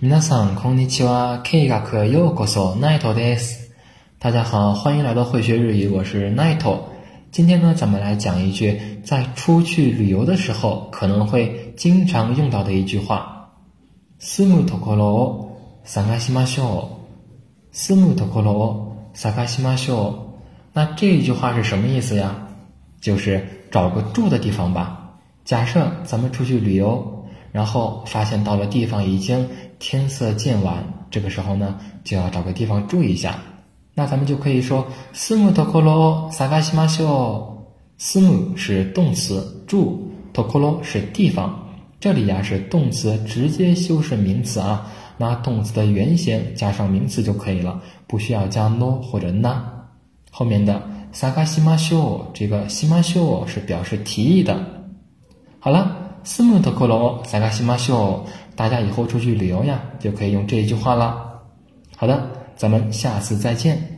皆さんこんにちは。K 学ようこそ。ナイトです。大家好，欢迎来到会学日语，我是 Night。今天呢，咱们来讲一句在出去旅游的时候可能会经常用到的一句话：住むところを探しましょう。住むところを探しましょう。那这一句话是什么意思呀？就是找个住的地方吧。假设咱们出去旅游， 然后发现到了地方已经天色渐晚，这个时候呢，就要找个地方住一下。那咱们就可以说住むところ探しましょう。住む是动词，住ところ是地方。这里呀是动词直接修饰名词啊，拿动词的原形加上名词就可以了，不需要加 no 或者 na。后面的探しましょう，这个しましょう是表示提议的。好了， 斯ム特克罗萨卡西马秀，大家以后出去旅游呀，就可以用这一句话了。好的，咱们下次再见。